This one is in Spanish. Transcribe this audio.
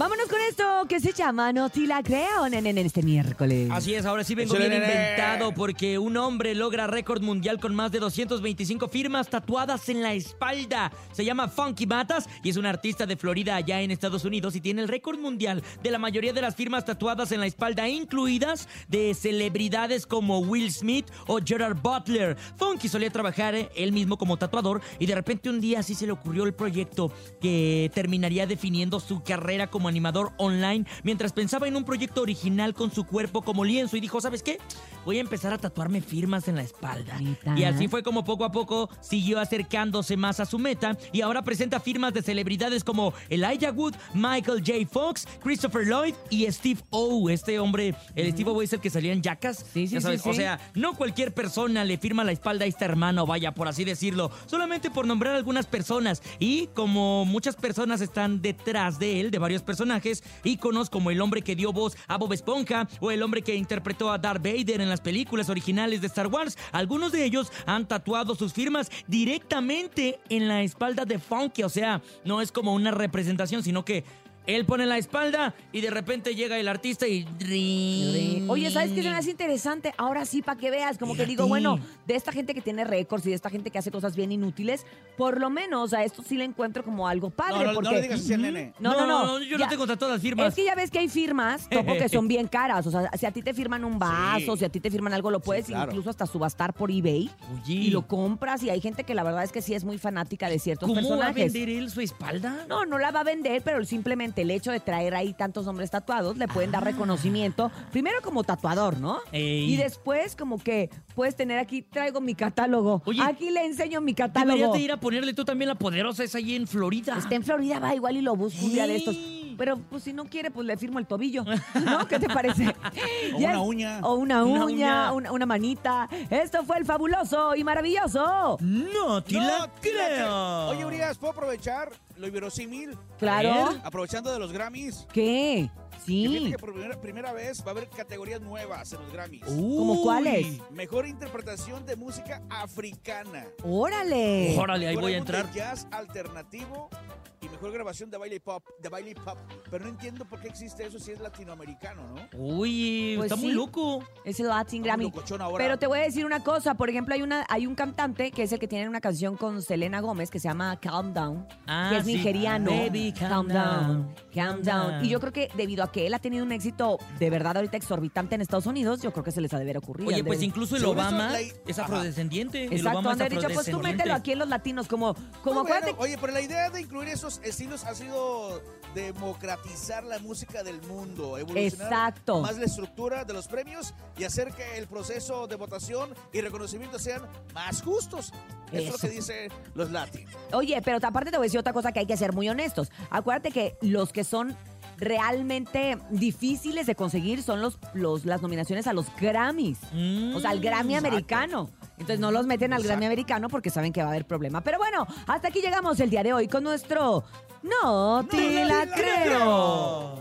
Vámonos con esto que se llama No te la creo en, en este miércoles. Así es, ahora sí vengo bien inventado porque un hombre logra récord mundial con más de 225 firmas tatuadas en la espalda. Se llama Funky Matas y es un artista de Florida allá en Estados Unidos y tiene el récord mundial de la mayoría de las firmas tatuadas en la espalda, incluidas de celebridades como Will Smith o Gerard Butler. Funky solía trabajar eh, él mismo como tatuador y de repente un día así se le ocurrió el proyecto que terminaría definiendo su carrera como animador online mientras pensaba en un proyecto original con su cuerpo como lienzo y dijo, ¿sabes qué? Voy a empezar a tatuarme firmas en la espalda. Y así fue como poco a poco siguió acercándose más a su meta y ahora presenta firmas de celebridades como Elijah Wood, Michael J. Fox, Christopher Lloyd y Steve O. Este hombre, el Steve O es el que salía en Jackass. Sí, sí, Ya sabes, sí, sí. O sea, no cualquier persona le firma la espalda a este hermano, vaya, por así decirlo, solamente por nombrar algunas personas. Y como muchas personas están detrás de él, de varios personajes, íconos como el hombre que dio voz a Bob Esponja o el hombre que interpretó a Darth Vader en las películas originales de Star Wars, algunos de ellos han tatuado sus firmas directamente en la espalda de Funky. O sea, no es como una representación, sino que él pone la espalda y de repente llega el artista y... Oye, ¿sabes qué se me hace interesante? Ahora sí, para que veas, como que digo, bueno, de esta gente que tiene récords y de esta gente que hace cosas bien inútiles, por lo menos a esto sí le encuentro como algo padre. No, no, no porque le digas así al nene. No, no, no. yo Ya. no tengo tatuadas las firmas. Es que ya ves que hay firmas, topo, que son bien caras. O sea, si a ti te firman un vaso, Sí. si a ti te firman algo, lo puedes claro. incluso hasta subastar por eBay Oye. y lo compras. Y hay gente que la verdad es que sí es muy fanática de ciertos ¿Cómo va a personajes. vender él su espalda? No, no la va a vender, pero simplemente el hecho de traer ahí tantos hombres tatuados le pueden dar reconocimiento, primero como tatuador, ¿no? Ah. Ey. Y después como que puedes tener aquí, traigo mi catálogo. Oye, aquí le enseño mi Deberías catálogo. de ir a ponerle tú también la poderosa esa ahí en Florida. Está en Florida, va igual y lo busco un día de estos. Pero pues si no quiere, pues le firmo el tobillo. ¿No? ¿Qué te parece? O Ya una es- uña. O una Una uña, uña. Una, una manita. Esto fue el fabuloso y maravilloso. No te No, la creo. Oye, Urias, ¿puedo aprovechar lo inverosímil? Claro. Aprovechando de los Grammys. ¿Qué? Que fíjate Sí. que por primera, primera vez va a haber categorías nuevas en los Grammys. ¿Cómo cuáles? Mejor interpretación de música africana. Órale. Órale, ahí voy a entrar. jazz alternativo mejor grabación de baile pop, de baile pop. Pero no entiendo por qué existe eso si es latinoamericano, ¿no? Uy, Pues está muy loco. Es el Latin Está Grammy. muy locochón ahora. Pero te voy a decir una cosa, por ejemplo, hay una hay un cantante que es el que tiene una canción con Selena Gómez que se llama Calm Down, Ah, que es sí. nigeriano. Baby, calm down. calm down. Y yo creo que debido a que él ha tenido un éxito de verdad ahorita exorbitante en Estados Unidos, yo creo que se les ha de ver ocurrir. Oye, pues incluso el Obama es afrodescendiente. Exacto, han es dicho, pues tú mételo aquí en los latinos, como, como Ah, bueno, acuérdate- oye, pero la idea de incluir esos estilos ha sido democratizar la música del mundo, evolucionar Exacto. más la estructura de los premios y hacer que el proceso de votación y reconocimiento sean más justos. Eso, es lo que dicen los latinos. Oye, pero aparte te voy a decir otra cosa que hay que ser muy honestos. Acuérdate que los que son realmente difíciles de conseguir son los, los las nominaciones a los Grammys. Mm, O sea, al Grammy Exacto. americano. Entonces no los meten al Grammy americano porque saben que va a haber problema. Pero bueno, hasta aquí llegamos el día de hoy con nuestro No te la creo.